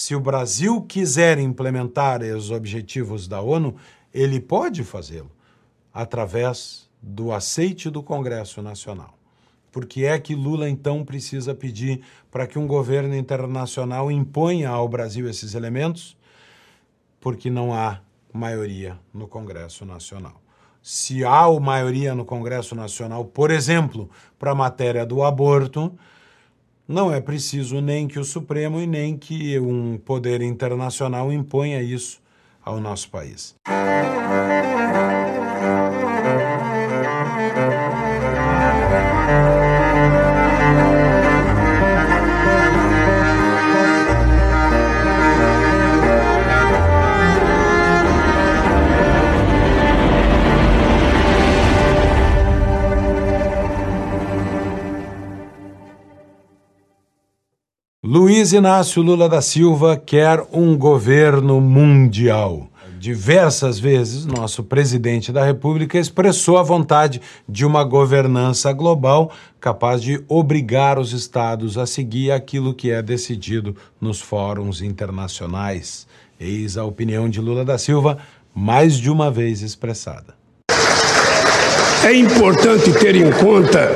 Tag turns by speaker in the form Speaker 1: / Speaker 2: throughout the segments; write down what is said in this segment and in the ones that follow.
Speaker 1: Se o Brasil quiser implementar os objetivos da ONU, ele pode fazê-lo através do aceite do Congresso Nacional. Por que é que Lula então precisa pedir para que um governo internacional imponha ao Brasil esses elementos? Porque não há maioria no Congresso Nacional. Se há maioria no Congresso Nacional, por exemplo, para a matéria do aborto, não é preciso nem que o Supremo e nem que um poder internacional imponha isso ao nosso país. Luiz Inácio Lula da Silva quer um governo mundial. Diversas vezes, nosso presidente da República expressou a vontade de uma governança global capaz de obrigar os estados a seguir aquilo que é decidido nos fóruns internacionais. Eis a opinião de Lula da Silva, mais de uma vez expressada.
Speaker 2: É importante ter em conta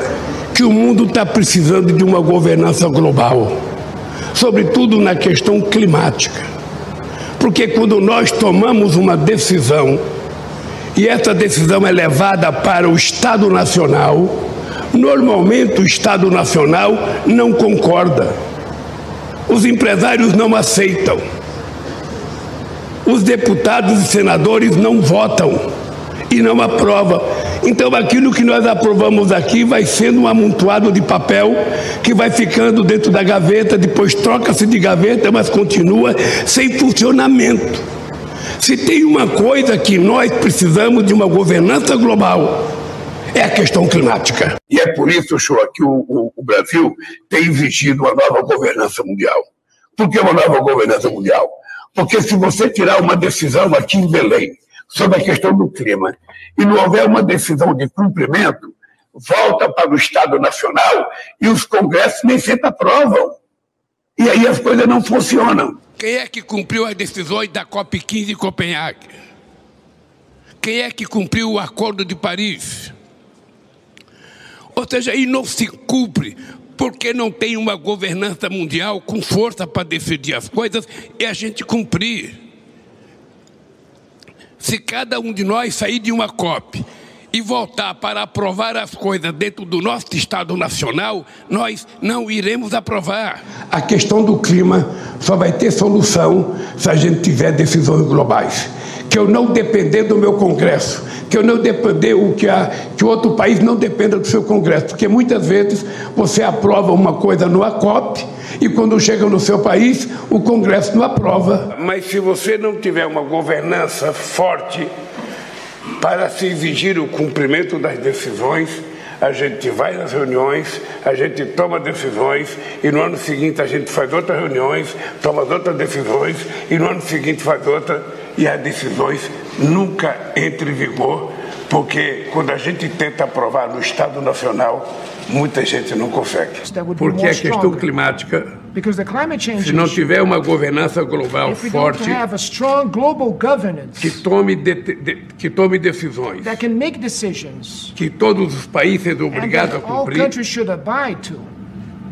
Speaker 2: que o mundo está precisando de uma governança global sobretudo na questão climática. Porque quando nós tomamos uma decisão e essa decisão é levada para o Estado Nacional, normalmente o Estado Nacional não concorda. Os empresários não aceitam. Os deputados e senadores não votam e não aprovam. Então, aquilo que nós aprovamos aqui vai sendo um amontoado de papel que vai ficando dentro da gaveta, depois troca-se de gaveta, mas continua sem funcionamento. Se tem uma coisa que nós precisamos de uma governança global, é a questão climática.
Speaker 3: E é por isso, Shoa, que o, o, o Brasil tem exigido uma nova governança mundial. Por que uma nova governança mundial? Porque se você tirar uma decisão aqui em Belém, sobre a questão do clima e não houver uma decisão de cumprimento, volta para o Estado Nacional e os congressos nem sempre aprovam. E aí as coisas não funcionam.
Speaker 2: Quem é que cumpriu as decisões da COP15 em Copenhague? Quem é que cumpriu o Acordo de Paris? Ou seja, e não se cumpre porque não tem uma governança mundial com força para decidir as coisas e a gente cumprir. Se cada um de nós sair de uma COP e voltar para aprovar as coisas dentro do nosso Estado Nacional, nós não iremos aprovar. A questão do clima só vai ter solução se a gente tiver decisões globais. Que eu não depender do meu Congresso, que eu não depender o que, a, que outro país não dependa do seu Congresso, porque muitas vezes você aprova uma coisa no COP e quando chega no seu país, o Congresso não aprova. Mas se você não tiver uma governança forte para se exigir o cumprimento das decisões, a gente vai nas reuniões, a gente toma decisões e no ano seguinte a gente faz outras reuniões, toma outras decisões e no ano seguinte faz outra e as decisões nunca entram em vigor, porque quando a gente tenta aprovar no Estado Nacional, muita gente não consegue. Porque a questão climática, se não tiver uma governança global forte, que tome, de, de, que tome decisões, que todos os países sejam obrigados a cumprir,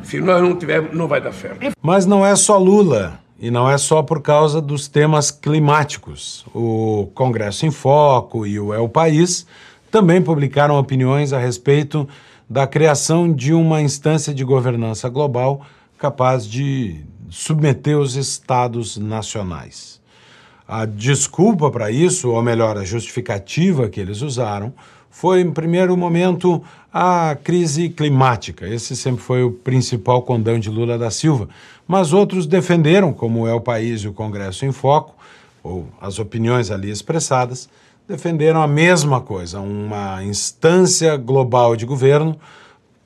Speaker 2: se nós não tivermos, não vai dar certo.
Speaker 1: Mas não é só Lula. E não é só por causa dos temas climáticos. O Congresso em Foco e o É o País também publicaram opiniões a respeito da criação de uma instância de governança global capaz de submeter os estados nacionais. A desculpa para isso, ou melhor, a justificativa que eles usaram, foi, em primeiro momento, a crise climática. Esse sempre foi o principal condão de Lula da Silva. Mas outros defenderam, como é o país e o Congresso em Foco, ou as opiniões ali expressadas, defenderam a mesma coisa, uma instância global de governo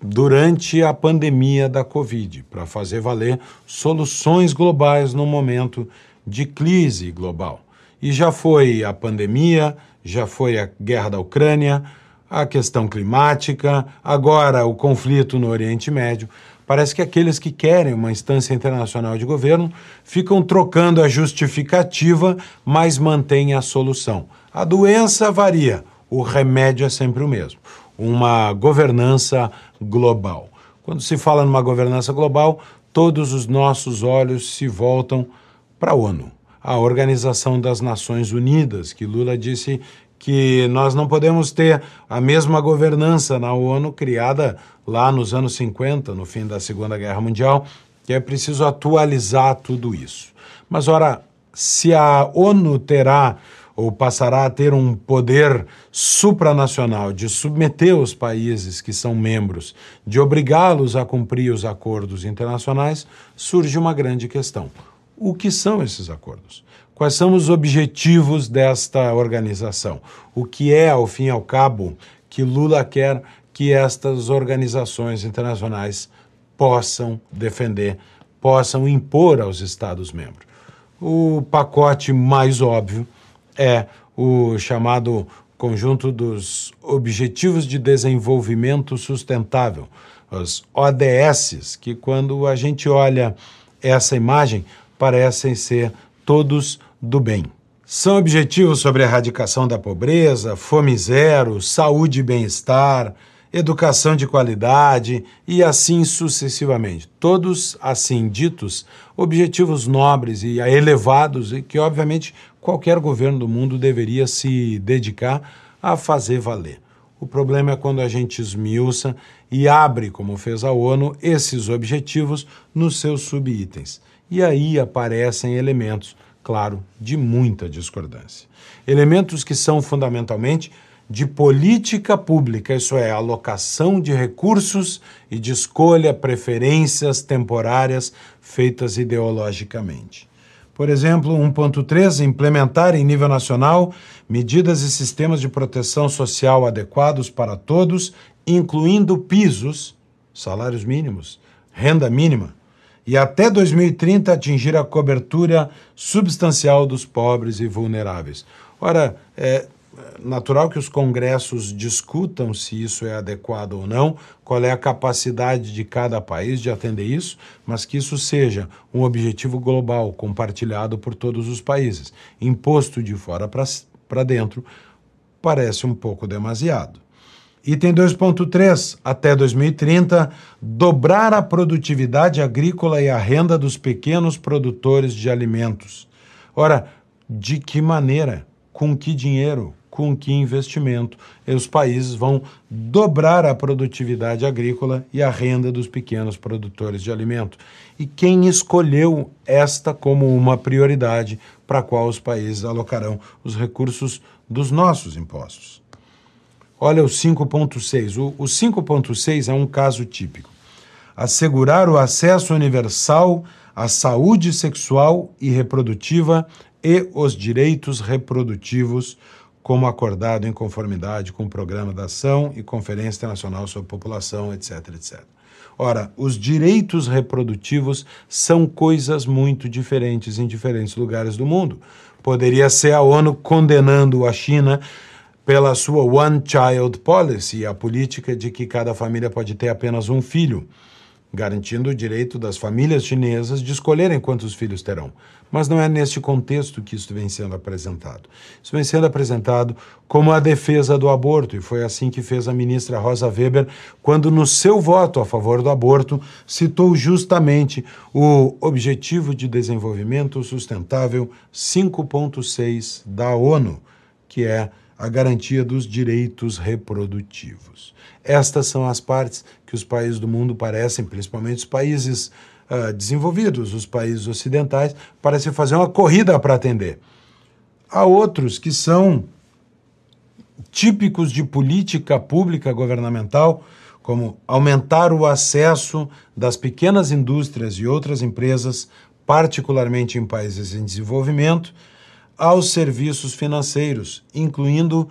Speaker 1: durante a pandemia da Covid, para fazer valer soluções globais no momento de crise global. E já foi a pandemia, já foi a guerra da Ucrânia, a questão climática, agora o conflito no Oriente Médio, Parece que aqueles que querem uma instância internacional de governo ficam trocando a justificativa, mas mantêm a solução. A doença varia, o remédio é sempre o mesmo. Uma governança global. Quando se fala numa governança global, todos os nossos olhos se voltam para a ONU, a Organização das Nações Unidas, que Lula disse que nós não podemos ter a mesma governança na ONU criada lá nos anos 50, no fim da Segunda Guerra Mundial, que é preciso atualizar tudo isso. Mas, ora, se a ONU terá ou passará a ter um poder supranacional de submeter os países que são membros, de obrigá-los a cumprir os acordos internacionais, surge uma grande questão. O que são esses acordos? Quais são os objetivos desta organização? O que é, ao fim e ao cabo, que Lula quer que estas organizações internacionais possam defender, possam impor aos Estados-membros? O pacote mais óbvio é o chamado conjunto dos Objetivos de Desenvolvimento Sustentável, os ODS, que quando a gente olha essa imagem, parecem ser todos do bem. São objetivos sobre a erradicação da pobreza, fome zero, saúde e bem-estar, educação de qualidade e assim sucessivamente. Todos assim ditos, objetivos nobres e elevados e que, obviamente, qualquer governo do mundo deveria se dedicar a fazer valer. O problema é quando a gente esmiuça e abre, como fez a ONU, esses objetivos nos seus subitens. E aí aparecem elementos, claro, de muita discordância. Elementos que são fundamentalmente de política pública, isso é, alocação de recursos e de escolha, preferências temporárias feitas ideologicamente. Por exemplo, 1.3, implementar em nível nacional medidas e sistemas de proteção social adequados para todos, incluindo pisos, salários mínimos, renda mínima, e até 2030 atingir a cobertura substancial dos pobres e vulneráveis. Ora, é, natural que os congressos discutam se isso é adequado ou não, qual é a capacidade de cada país de atender isso, mas que isso seja um objetivo global, compartilhado por todos os países. Imposto de fora para dentro parece um pouco demasiado. Item 2.3, até 2030, dobrar a produtividade agrícola e a renda dos pequenos produtores de alimentos. Ora, de que maneira? Com que dinheiro? com que investimento os países vão dobrar a produtividade agrícola e a renda dos pequenos produtores de alimento. E quem escolheu esta como uma prioridade para a qual os países alocarão os recursos dos nossos impostos? Olha o 5.6. O, o 5.6 é um caso típico. Assegurar o acesso universal à saúde sexual e reprodutiva e os direitos reprodutivos como acordado em conformidade com o Programa da Ação e Conferência Internacional sobre População, etc, etc. Ora, os direitos reprodutivos são coisas muito diferentes em diferentes lugares do mundo. Poderia ser a ONU condenando a China pela sua One Child Policy, a política de que cada família pode ter apenas um filho garantindo o direito das famílias chinesas de escolherem quantos filhos terão. Mas não é neste contexto que isso vem sendo apresentado. Isso vem sendo apresentado como a defesa do aborto, e foi assim que fez a ministra Rosa Weber, quando, no seu voto a favor do aborto, citou justamente o Objetivo de Desenvolvimento Sustentável 5.6 da ONU, que é a garantia dos direitos reprodutivos. Estas são as partes que os países do mundo parecem, principalmente os países uh, desenvolvidos, os países ocidentais, parecem fazer uma corrida para atender. Há outros que são típicos de política pública governamental, como aumentar o acesso das pequenas indústrias e outras empresas, particularmente em países em desenvolvimento, aos serviços financeiros, incluindo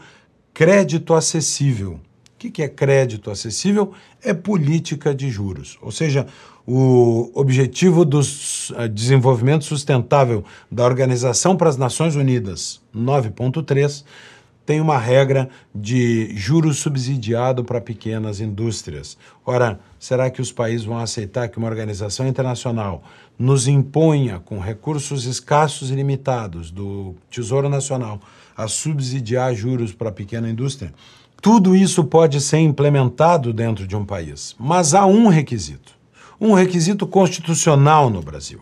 Speaker 1: crédito acessível. O que é crédito acessível? É política de juros, ou seja, o objetivo do eh, desenvolvimento sustentável da Organização para as Nações Unidas 9.3 tem uma regra de juros subsidiado para pequenas indústrias. Ora, será que os países vão aceitar que uma organização internacional nos imponha, com recursos escassos e limitados do Tesouro Nacional, a subsidiar juros para a pequena indústria? Tudo isso pode ser implementado dentro de um país, mas há um requisito, um requisito constitucional no Brasil,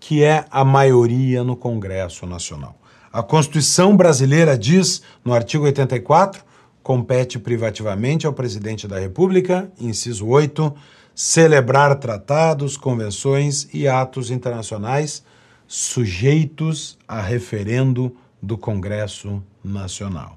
Speaker 1: que é a maioria no Congresso Nacional. A Constituição brasileira diz, no artigo 84, compete privativamente ao presidente da República, inciso 8, celebrar tratados, convenções e atos internacionais sujeitos a referendo do Congresso Nacional.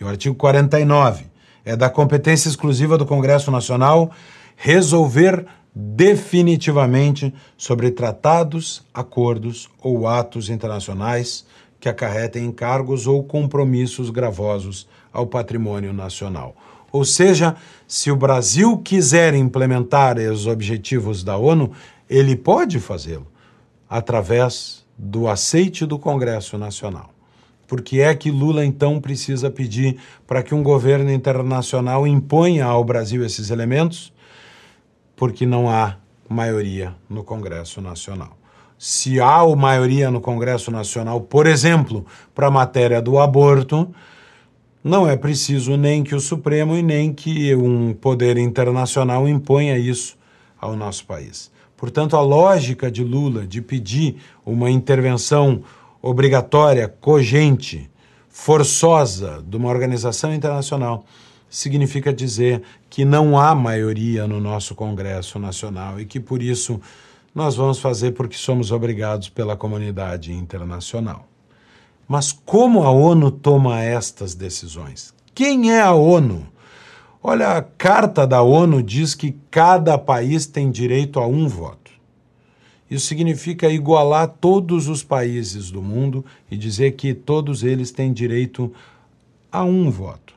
Speaker 1: E o artigo 49 é da competência exclusiva do Congresso Nacional resolver definitivamente sobre tratados, acordos ou atos internacionais que acarretem encargos ou compromissos gravosos ao patrimônio nacional. Ou seja, se o Brasil quiser implementar os objetivos da ONU, ele pode fazê-lo através do aceite do Congresso Nacional. Por que é que Lula então precisa pedir para que um governo internacional imponha ao Brasil esses elementos? Porque não há maioria no Congresso Nacional se há maioria no Congresso Nacional, por exemplo, para a matéria do aborto, não é preciso nem que o Supremo e nem que um poder internacional imponha isso ao nosso país. Portanto, a lógica de Lula de pedir uma intervenção obrigatória, cogente, forçosa de uma organização internacional significa dizer que não há maioria no nosso Congresso Nacional e que, por isso, nós vamos fazer porque somos obrigados pela comunidade internacional. Mas como a ONU toma estas decisões? Quem é a ONU? Olha, a carta da ONU diz que cada país tem direito a um voto. Isso significa igualar todos os países do mundo e dizer que todos eles têm direito a um voto.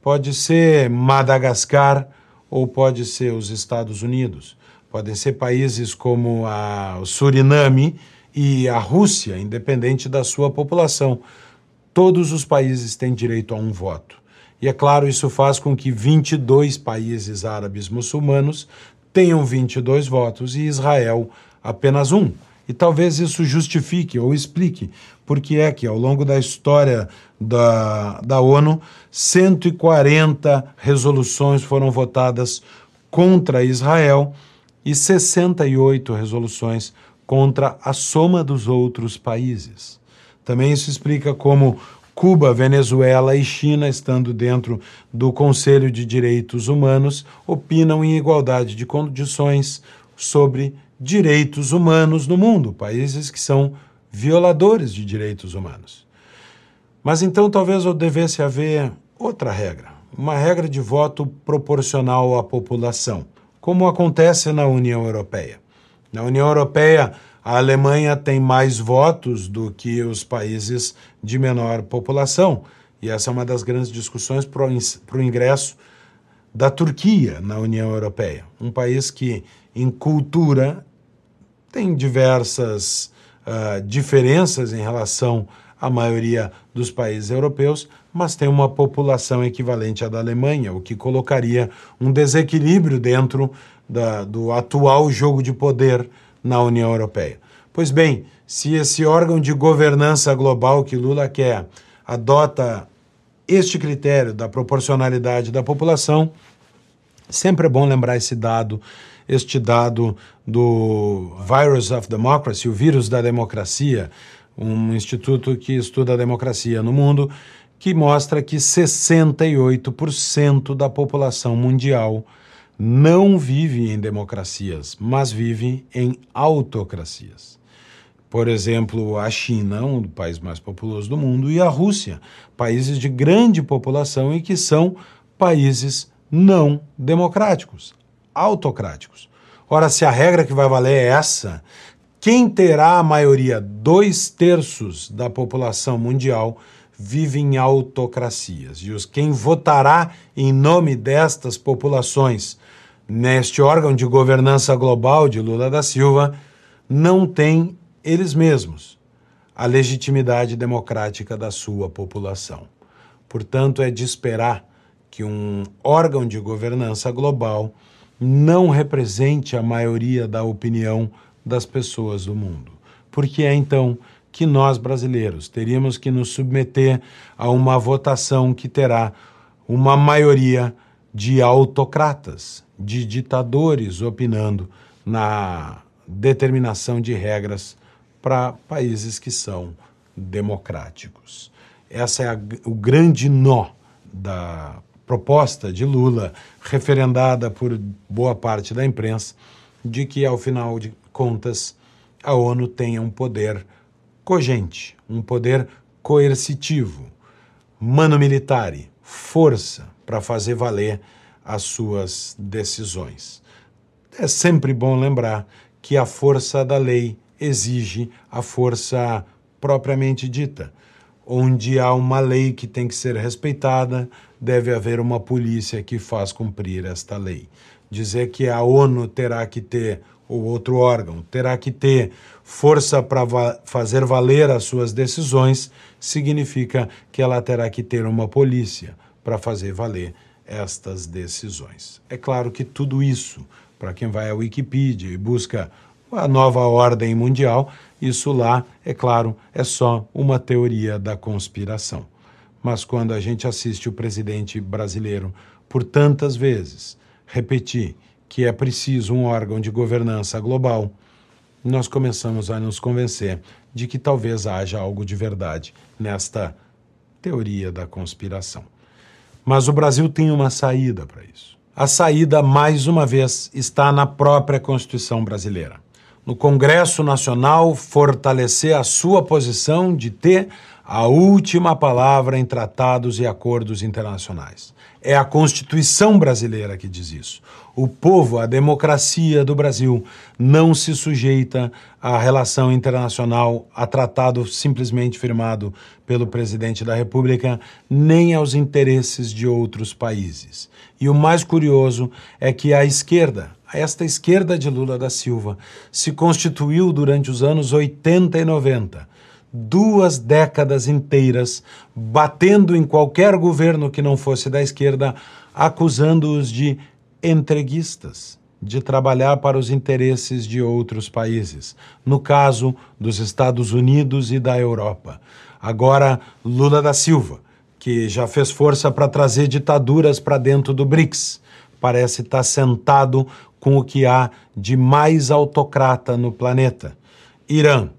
Speaker 1: Pode ser Madagascar ou pode ser os Estados Unidos. Podem ser países como a, Suriname e a Rússia, independente da sua população. Todos os países têm direito a um voto. E é claro, isso faz com que 22 países árabes muçulmanos tenham 22 votos e Israel apenas um. E talvez isso justifique ou explique por que é que, ao longo da história da, da ONU, 140 resoluções foram votadas contra Israel e 68 resoluções contra a soma dos outros países. Também isso explica como Cuba, Venezuela e China, estando dentro do Conselho de Direitos Humanos, opinam em igualdade de condições sobre direitos humanos no mundo, países que são violadores de direitos humanos. Mas então talvez eu devesse haver outra regra, uma regra de voto proporcional à população como acontece na União Europeia. Na União Europeia, a Alemanha tem mais votos do que os países de menor população, e essa é uma das grandes discussões para o ingresso da Turquia na União Europeia, um país que, em cultura, tem diversas uh, diferenças em relação à maioria dos países europeus, mas tem uma população equivalente à da Alemanha, o que colocaria um desequilíbrio dentro da, do atual jogo de poder na União Europeia. Pois bem, se esse órgão de governança global que Lula quer adota este critério da proporcionalidade da população, sempre é bom lembrar esse dado, este dado do Virus of Democracy, o vírus da democracia, um instituto que estuda a democracia no mundo, que mostra que 68% da população mundial não vive em democracias, mas vive em autocracias. Por exemplo, a China, um dos países mais populosos do mundo, e a Rússia, países de grande população e que são países não democráticos, autocráticos. Ora, se a regra que vai valer é essa, quem terá a maioria, dois terços da população mundial, vive em autocracias. E os, quem votará em nome destas populações neste órgão de governança global de Lula da Silva não tem eles mesmos a legitimidade democrática da sua população. Portanto, é de esperar que um órgão de governança global não represente a maioria da opinião das pessoas do mundo. Porque é então que nós brasileiros teríamos que nos submeter a uma votação que terá uma maioria de autocratas, de ditadores opinando na determinação de regras para países que são democráticos. Essa é a, o grande nó da proposta de Lula, referendada por boa parte da imprensa, de que, ao final de contas, a ONU tenha um poder cogente, um poder coercitivo, mano militare, força para fazer valer as suas decisões. É sempre bom lembrar que a força da lei exige a força propriamente dita. Onde há uma lei que tem que ser respeitada, deve haver uma polícia que faz cumprir esta lei. Dizer que a ONU terá que ter, ou outro órgão, terá que ter força para va fazer valer as suas decisões, significa que ela terá que ter uma polícia para fazer valer estas decisões. É claro que tudo isso, para quem vai à Wikipedia e busca a nova ordem mundial, isso lá, é claro, é só uma teoria da conspiração. Mas quando a gente assiste o presidente brasileiro por tantas vezes repetir que é preciso um órgão de governança global, nós começamos a nos convencer de que talvez haja algo de verdade nesta teoria da conspiração. Mas o Brasil tem uma saída para isso. A saída, mais uma vez, está na própria Constituição brasileira. No Congresso Nacional, fortalecer a sua posição de ter a última palavra em tratados e acordos internacionais. É a Constituição brasileira que diz isso. O povo, a democracia do Brasil, não se sujeita à relação internacional, a tratado simplesmente firmado pelo presidente da República, nem aos interesses de outros países. E o mais curioso é que a esquerda, esta esquerda de Lula da Silva, se constituiu durante os anos 80 e 90 duas décadas inteiras batendo em qualquer governo que não fosse da esquerda, acusando-os de entreguistas, de trabalhar para os interesses de outros países, no caso dos Estados Unidos e da Europa. Agora, Lula da Silva, que já fez força para trazer ditaduras para dentro do BRICS, parece estar sentado com o que há de mais autocrata no planeta: Irã,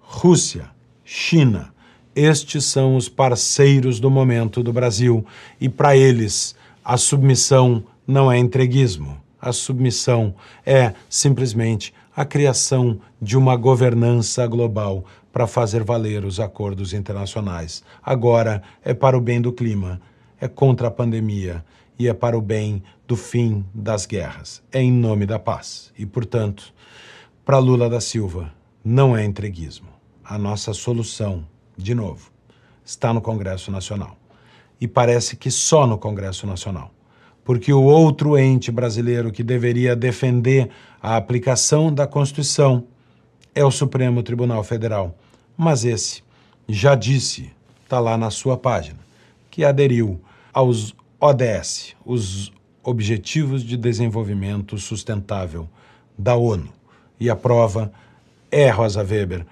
Speaker 1: Rússia, China. Estes são os parceiros do momento do Brasil e para eles a submissão não é entreguismo. A submissão é simplesmente a criação de uma governança global para fazer valer os acordos internacionais. Agora é para o bem do clima, é contra a pandemia e é para o bem do fim das guerras. É em nome da paz. E, portanto, para Lula da Silva, não é entreguismo a nossa solução, de novo, está no Congresso Nacional. E parece que só no Congresso Nacional. Porque o outro ente brasileiro que deveria defender a aplicação da Constituição é o Supremo Tribunal Federal. Mas esse já disse, está lá na sua página, que aderiu aos ODS, os Objetivos de Desenvolvimento Sustentável da ONU. E a prova é, Rosa Weber,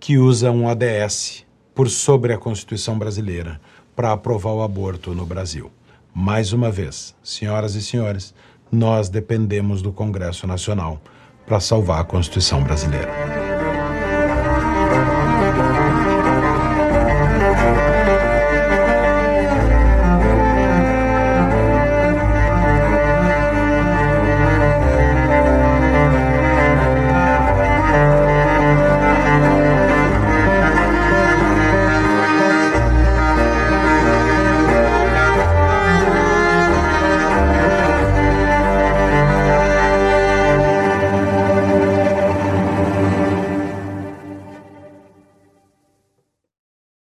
Speaker 1: que usa um ODS por sobre a Constituição brasileira para aprovar o aborto no Brasil. Mais uma vez, senhoras e senhores, nós dependemos do Congresso Nacional para salvar a Constituição brasileira.